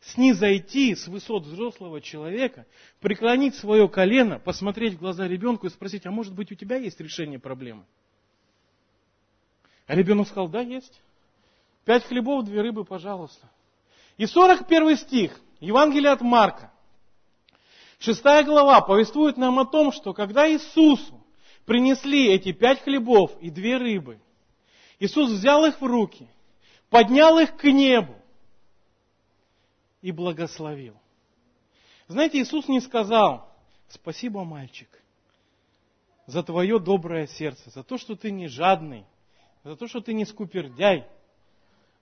снизойти с высот взрослого человека, преклонить свое колено, посмотреть в глаза ребенку и спросить, а может быть у тебя есть решение проблемы? А ребенок сказал, да, есть. Пять хлебов, две рыбы, пожалуйста. И 41 стих, Евангелие от Марка. Шестая глава повествует нам о том, что когда Иисусу принесли эти пять хлебов и две рыбы, Иисус взял их в руки, поднял их к небу и благословил. Знаете, Иисус не сказал, спасибо, мальчик, за твое доброе сердце, за то, что ты не жадный, за то, что ты не скупердяй,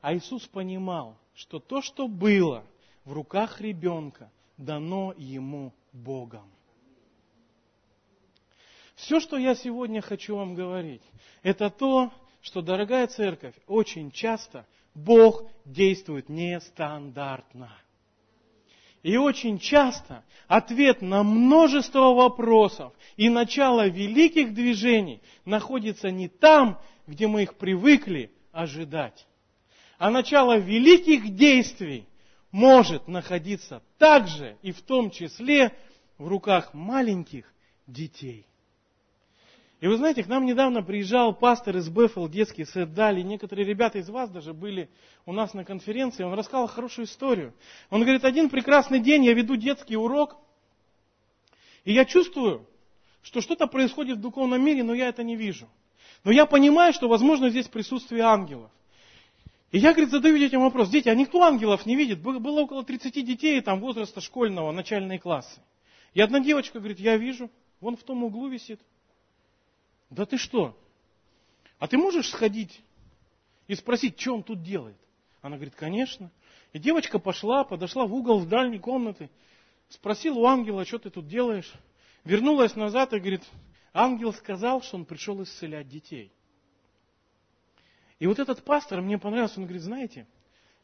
а Иисус понимал, что то, что было в руках ребенка, дано ему Богом. Все, что я сегодня хочу вам говорить, это то, что, дорогая церковь, очень часто Бог действует нестандартно. И очень часто ответ на множество вопросов и начало великих движений находится не там, где мы их привыкли ожидать. А начало великих действий может находиться также и в том числе в руках маленьких детей. И вы знаете, к нам недавно приезжал пастор из Бефел, детский сет Дали. Некоторые ребята из вас даже были у нас на конференции. Он рассказал хорошую историю. Он говорит, один прекрасный день я веду детский урок, и я чувствую, что что-то происходит в духовном мире, но я это не вижу. Но я понимаю, что возможно здесь присутствие ангелов. И я, говорит, задаю детям вопрос. Дети, а никто ангелов не видит? Было около 30 детей там возраста школьного, начальные классы. И одна девочка говорит, я вижу, вон в том углу висит. Да ты что? А ты можешь сходить и спросить, что он тут делает? Она говорит, конечно. И девочка пошла, подошла в угол в дальней комнаты, спросила у ангела, что ты тут делаешь? Вернулась назад и говорит, ангел сказал, что он пришел исцелять детей. И вот этот пастор мне понравился, он говорит, знаете,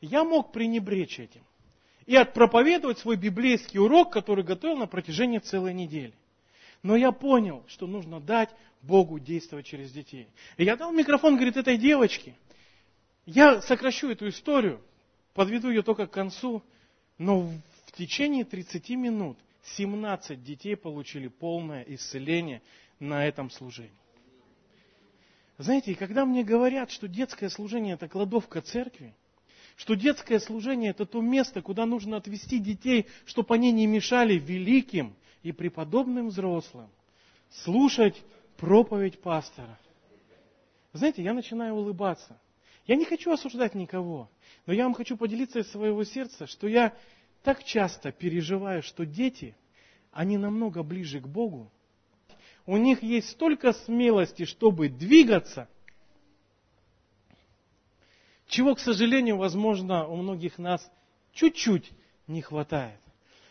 я мог пренебречь этим и отпроповедовать свой библейский урок, который готовил на протяжении целой недели. Но я понял, что нужно дать Богу действовать через детей. И я дал микрофон, говорит, этой девочке. Я сокращу эту историю, подведу ее только к концу, но в течение 30 минут 17 детей получили полное исцеление на этом служении. Знаете, когда мне говорят, что детское служение это кладовка церкви, что детское служение это то место, куда нужно отвести детей, чтобы они не мешали великим и преподобным взрослым слушать проповедь пастора. Знаете, я начинаю улыбаться. Я не хочу осуждать никого, но я вам хочу поделиться из своего сердца, что я так часто переживаю, что дети, они намного ближе к Богу. У них есть столько смелости, чтобы двигаться, чего, к сожалению, возможно, у многих нас чуть-чуть не хватает.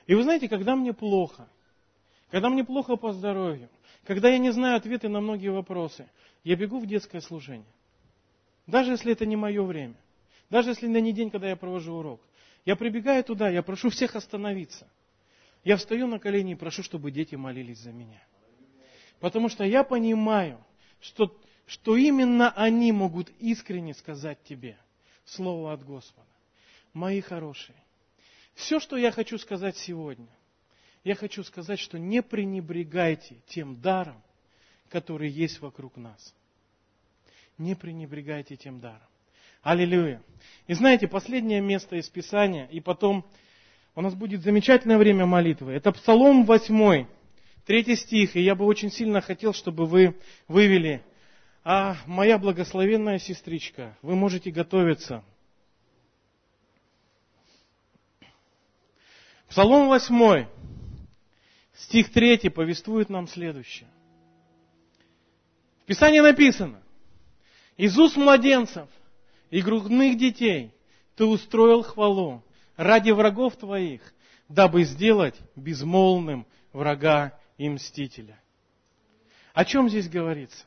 И вы знаете, когда мне плохо, когда мне плохо по здоровью, когда я не знаю ответы на многие вопросы, я бегу в детское служение. Даже если это не мое время. Даже если это не день, когда я провожу урок. Я прибегаю туда, я прошу всех остановиться. Я встаю на колени и прошу, чтобы дети молились за меня. Потому что я понимаю, что, что именно они могут искренне сказать тебе слово от Господа. Мои хорошие, все, что я хочу сказать сегодня, я хочу сказать, что не пренебрегайте тем даром, который есть вокруг нас. Не пренебрегайте тем даром. Аллилуйя. И знаете, последнее место из Писания, и потом у нас будет замечательное время молитвы. Это Псалом 8, третий стих, и я бы очень сильно хотел, чтобы вы вывели. А моя благословенная сестричка, вы можете готовиться. Псалом 8, стих 3 повествует нам следующее. В Писании написано, из уст младенцев и грудных детей ты устроил хвалу ради врагов твоих, дабы сделать безмолвным врага и мстителя. О чем здесь говорится?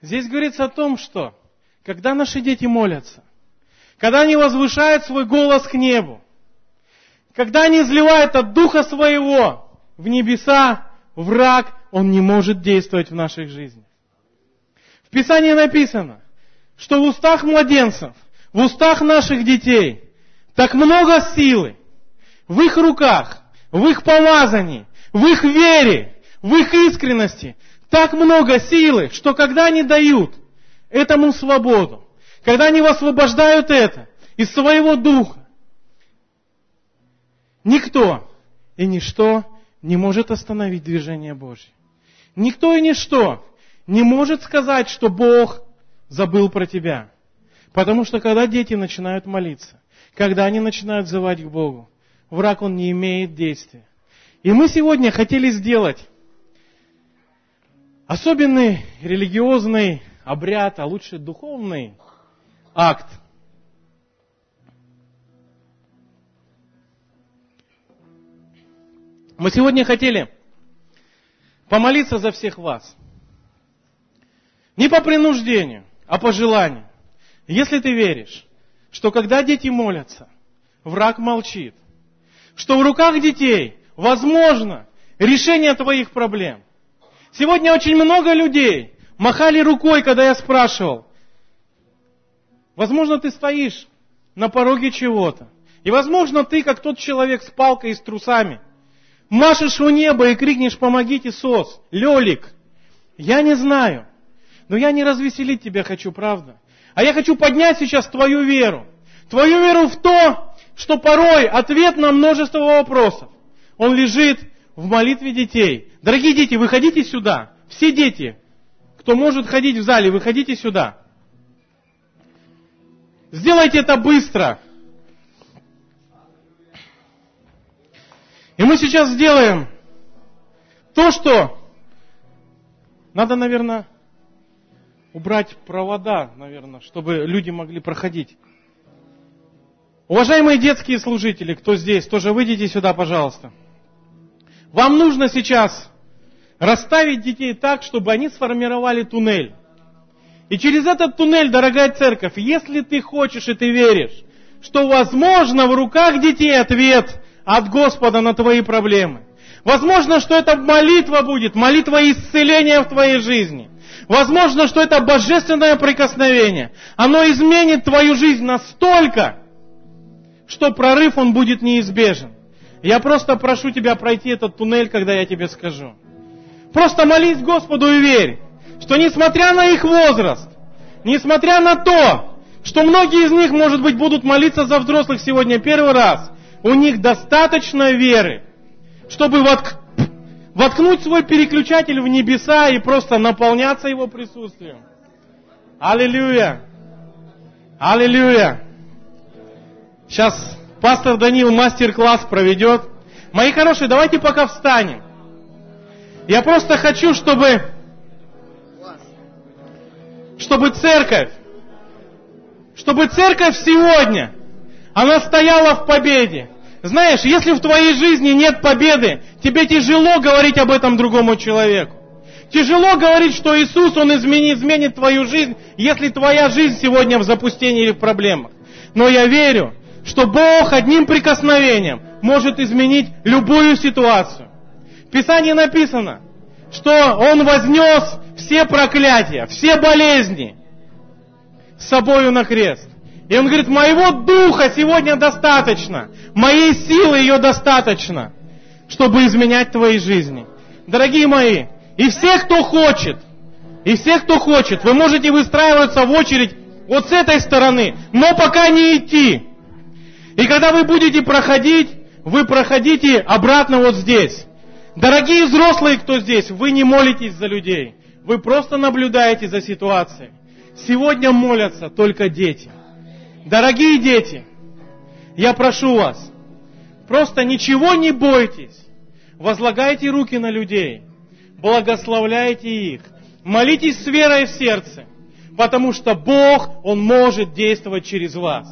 Здесь говорится о том, что когда наши дети молятся, когда они возвышают свой голос к небу, когда они изливают от духа своего в небеса, враг, он не может действовать в наших жизнях. В Писании написано, что в устах младенцев, в устах наших детей так много силы, в их руках, в их помазании, в их вере, в их искренности, так много силы, что когда они дают этому свободу, когда они высвобождают это из своего духа, никто и ничто не может остановить движение Божье. Никто и ничто не может сказать, что Бог забыл про тебя. Потому что когда дети начинают молиться, когда они начинают взывать к Богу, враг он не имеет действия. И мы сегодня хотели сделать особенный религиозный обряд, а лучше духовный акт – Мы сегодня хотели помолиться за всех вас. Не по принуждению, а по желанию. Если ты веришь, что когда дети молятся, враг молчит, что в руках детей возможно решение твоих проблем. Сегодня очень много людей махали рукой, когда я спрашивал. Возможно, ты стоишь на пороге чего-то. И возможно, ты, как тот человек с палкой и с трусами, машешь у неба и крикнешь «Помогите, СОС! Лелик!» Я не знаю, но я не развеселить тебя хочу, правда. А я хочу поднять сейчас твою веру. Твою веру в то, что порой ответ на множество вопросов, он лежит в молитве детей. Дорогие дети, выходите сюда. Все дети, кто может ходить в зале, выходите сюда. Сделайте это быстро. И мы сейчас сделаем то, что надо, наверное, убрать провода, наверное, чтобы люди могли проходить. Уважаемые детские служители, кто здесь, тоже выйдите сюда, пожалуйста. Вам нужно сейчас расставить детей так, чтобы они сформировали туннель. И через этот туннель, дорогая церковь, если ты хочешь и ты веришь, что возможно в руках детей ответ от Господа на твои проблемы. Возможно, что это молитва будет, молитва исцеления в твоей жизни. Возможно, что это божественное прикосновение. Оно изменит твою жизнь настолько, что прорыв он будет неизбежен. Я просто прошу тебя пройти этот туннель, когда я тебе скажу. Просто молись Господу и верь, что несмотря на их возраст, несмотря на то, что многие из них, может быть, будут молиться за взрослых сегодня первый раз, у них достаточно веры, чтобы вотк... воткнуть свой переключатель в небеса и просто наполняться его присутствием. Аллилуйя! Аллилуйя! Сейчас пастор Данил мастер-класс проведет. Мои хорошие, давайте пока встанем. Я просто хочу, чтобы, чтобы церковь, чтобы церковь сегодня, она стояла в победе. Знаешь, если в твоей жизни нет победы, тебе тяжело говорить об этом другому человеку. Тяжело говорить, что Иисус, Он изменит, изменит твою жизнь, если твоя жизнь сегодня в запустении или в проблемах. Но я верю, что Бог одним прикосновением может изменить любую ситуацию. В Писании написано, что Он вознес все проклятия, все болезни с собою на крест. И он говорит, моего духа сегодня достаточно, моей силы ее достаточно, чтобы изменять твои жизни. Дорогие мои, и все, кто хочет, и все, кто хочет, вы можете выстраиваться в очередь вот с этой стороны, но пока не идти. И когда вы будете проходить, вы проходите обратно вот здесь. Дорогие взрослые, кто здесь, вы не молитесь за людей. Вы просто наблюдаете за ситуацией. Сегодня молятся только дети. Дорогие дети, я прошу вас, просто ничего не бойтесь. Возлагайте руки на людей. Благословляйте их. Молитесь с верой в сердце. Потому что Бог, Он может действовать через вас.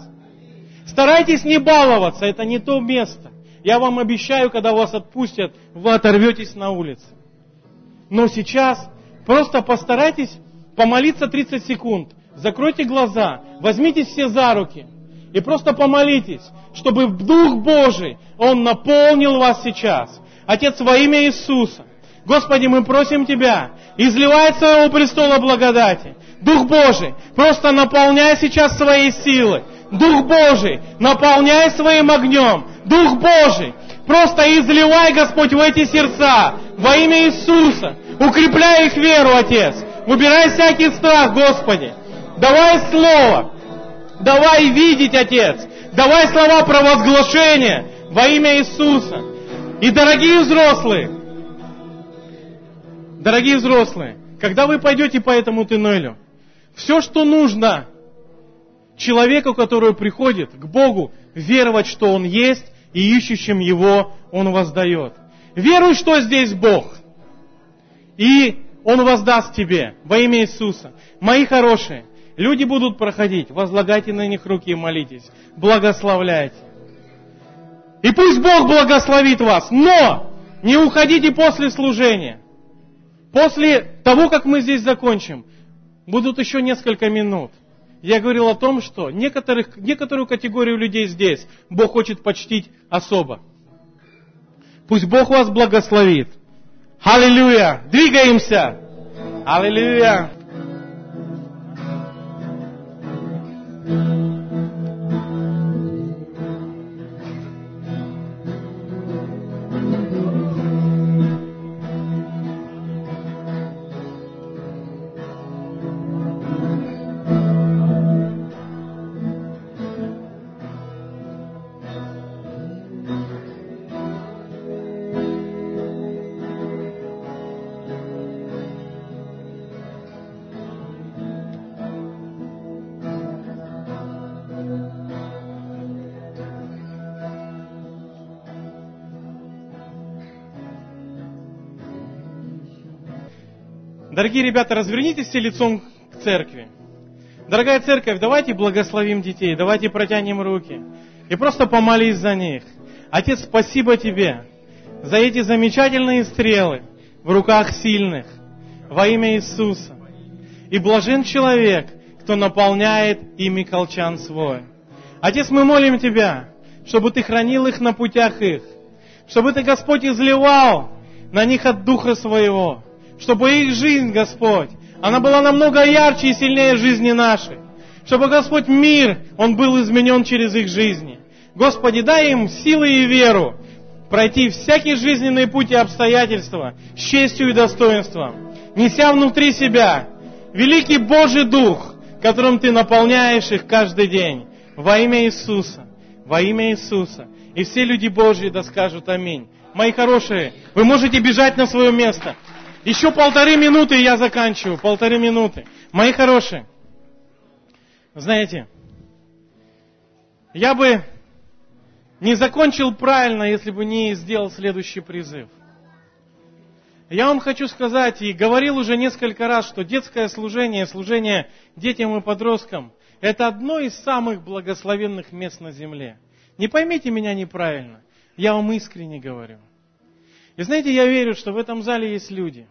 Старайтесь не баловаться, это не то место. Я вам обещаю, когда вас отпустят, вы оторветесь на улице. Но сейчас просто постарайтесь помолиться 30 секунд. Закройте глаза, возьмитесь все за руки и просто помолитесь, чтобы Дух Божий, Он наполнил вас сейчас. Отец, во имя Иисуса, Господи, мы просим Тебя, изливай своего престола благодати. Дух Божий, просто наполняй сейчас своей силой. Дух Божий, наполняй своим огнем. Дух Божий, просто изливай, Господь, в эти сердца во имя Иисуса. Укрепляй их веру, Отец. Убирай всякий страх, Господи. Давай слово. Давай видеть, Отец. Давай слова провозглашения во имя Иисуса. И дорогие взрослые, дорогие взрослые, когда вы пойдете по этому туннелю, все, что нужно человеку, который приходит к Богу, веровать, что Он есть, и ищущим Его Он воздает. Веруй, что здесь Бог. И Он воздаст тебе во имя Иисуса. Мои хорошие, люди будут проходить, возлагайте на них руки и молитесь. Благословляйте. И пусть Бог благословит вас, но не уходите после служения. После того, как мы здесь закончим, будут еще несколько минут. Я говорил о том, что некоторых, некоторую категорию людей здесь Бог хочет почтить особо. Пусть Бог вас благословит. Аллилуйя! Двигаемся! Аллилуйя! Дорогие ребята, развернитесь все лицом к церкви. Дорогая церковь, давайте благословим детей, давайте протянем руки и просто помолись за них. Отец, спасибо тебе за эти замечательные стрелы в руках сильных во имя Иисуса. И блажен человек, кто наполняет ими колчан свой. Отец, мы молим Тебя, чтобы Ты хранил их на путях их, чтобы Ты, Господь, изливал на них от Духа Своего, чтобы их жизнь, Господь, она была намного ярче и сильнее жизни нашей. Чтобы, Господь, мир, он был изменен через их жизни. Господи, дай им силы и веру пройти всякие жизненные пути и обстоятельства с честью и достоинством, неся внутри себя великий Божий Дух, которым Ты наполняешь их каждый день. Во имя Иисуса, во имя Иисуса. И все люди Божьи да скажут аминь. Мои хорошие, вы можете бежать на свое место. Еще полторы минуты, и я заканчиваю. Полторы минуты. Мои хорошие, знаете, я бы не закончил правильно, если бы не сделал следующий призыв. Я вам хочу сказать, и говорил уже несколько раз, что детское служение, служение детям и подросткам, это одно из самых благословенных мест на земле. Не поймите меня неправильно, я вам искренне говорю. И знаете, я верю, что в этом зале есть люди.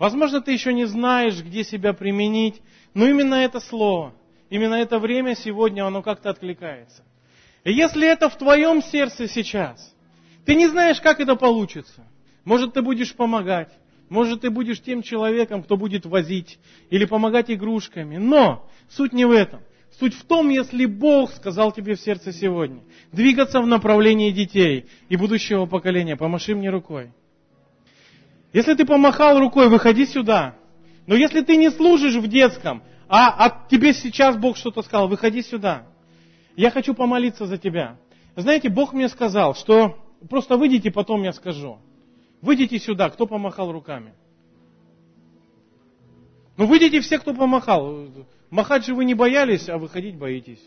Возможно, ты еще не знаешь, где себя применить, но именно это слово, именно это время сегодня, оно как-то откликается. И если это в твоем сердце сейчас, ты не знаешь, как это получится. Может, ты будешь помогать, может, ты будешь тем человеком, кто будет возить или помогать игрушками. Но суть не в этом. Суть в том, если Бог сказал тебе в сердце сегодня, двигаться в направлении детей и будущего поколения, помаши мне рукой. Если ты помахал рукой, выходи сюда. Но если ты не служишь в детском, а, а тебе сейчас Бог что-то сказал, выходи сюда. Я хочу помолиться за тебя. Знаете, Бог мне сказал, что просто выйдите, потом я скажу. Выйдите сюда, кто помахал руками. Ну, выйдите все, кто помахал. Махать же вы не боялись, а выходить боитесь.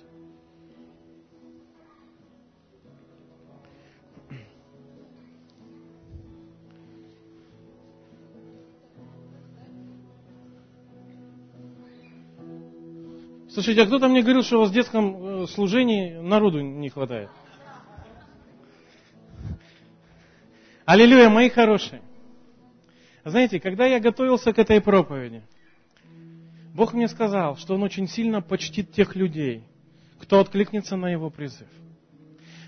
Слушайте, а кто-то мне говорил, что у вас в детском э, служении народу не хватает. Аллилуйя, мои хорошие. Знаете, когда я готовился к этой проповеди, Бог мне сказал, что Он очень сильно почтит тех людей, кто откликнется на Его призыв.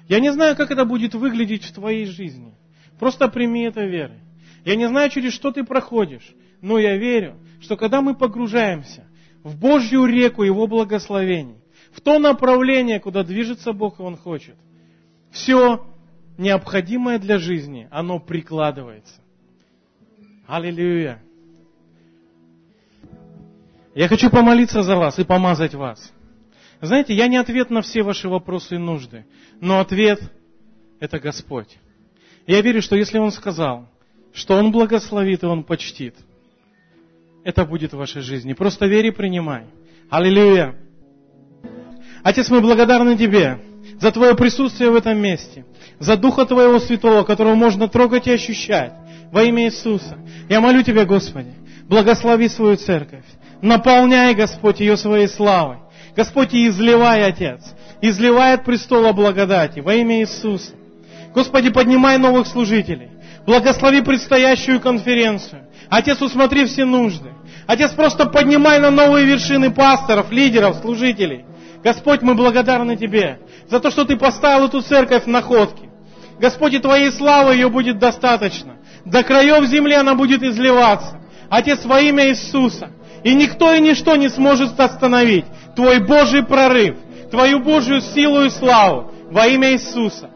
Я не знаю, как это будет выглядеть в твоей жизни. Просто прими это верой. Я не знаю, через что ты проходишь, но я верю, что когда мы погружаемся в Божью реку Его благословений, в то направление, куда движется Бог и Он хочет, все необходимое для жизни, оно прикладывается. Аллилуйя. Я хочу помолиться за вас и помазать вас. Знаете, я не ответ на все ваши вопросы и нужды, но ответ – это Господь. Я верю, что если Он сказал, что Он благословит и Он почтит, это будет в вашей жизни. Просто верь и принимай. Аллилуйя. Отец, мы благодарны Тебе за Твое присутствие в этом месте, за Духа Твоего Святого, которого можно трогать и ощущать во имя Иисуса. Я молю Тебя, Господи, благослови свою церковь. Наполняй, Господь, ее своей славой. Господь, и изливай, Отец. Изливай от престола благодати во имя Иисуса. Господи, поднимай новых служителей. Благослови предстоящую конференцию. Отец, усмотри все нужды. Отец, просто поднимай на новые вершины пасторов, лидеров, служителей. Господь, мы благодарны Тебе за то, что Ты поставил эту церковь в находке. Господь, и Твоей славы ее будет достаточно. До краев земли она будет изливаться. Отец, во имя Иисуса. И никто и ничто не сможет остановить Твой Божий прорыв, Твою Божью силу и славу во имя Иисуса.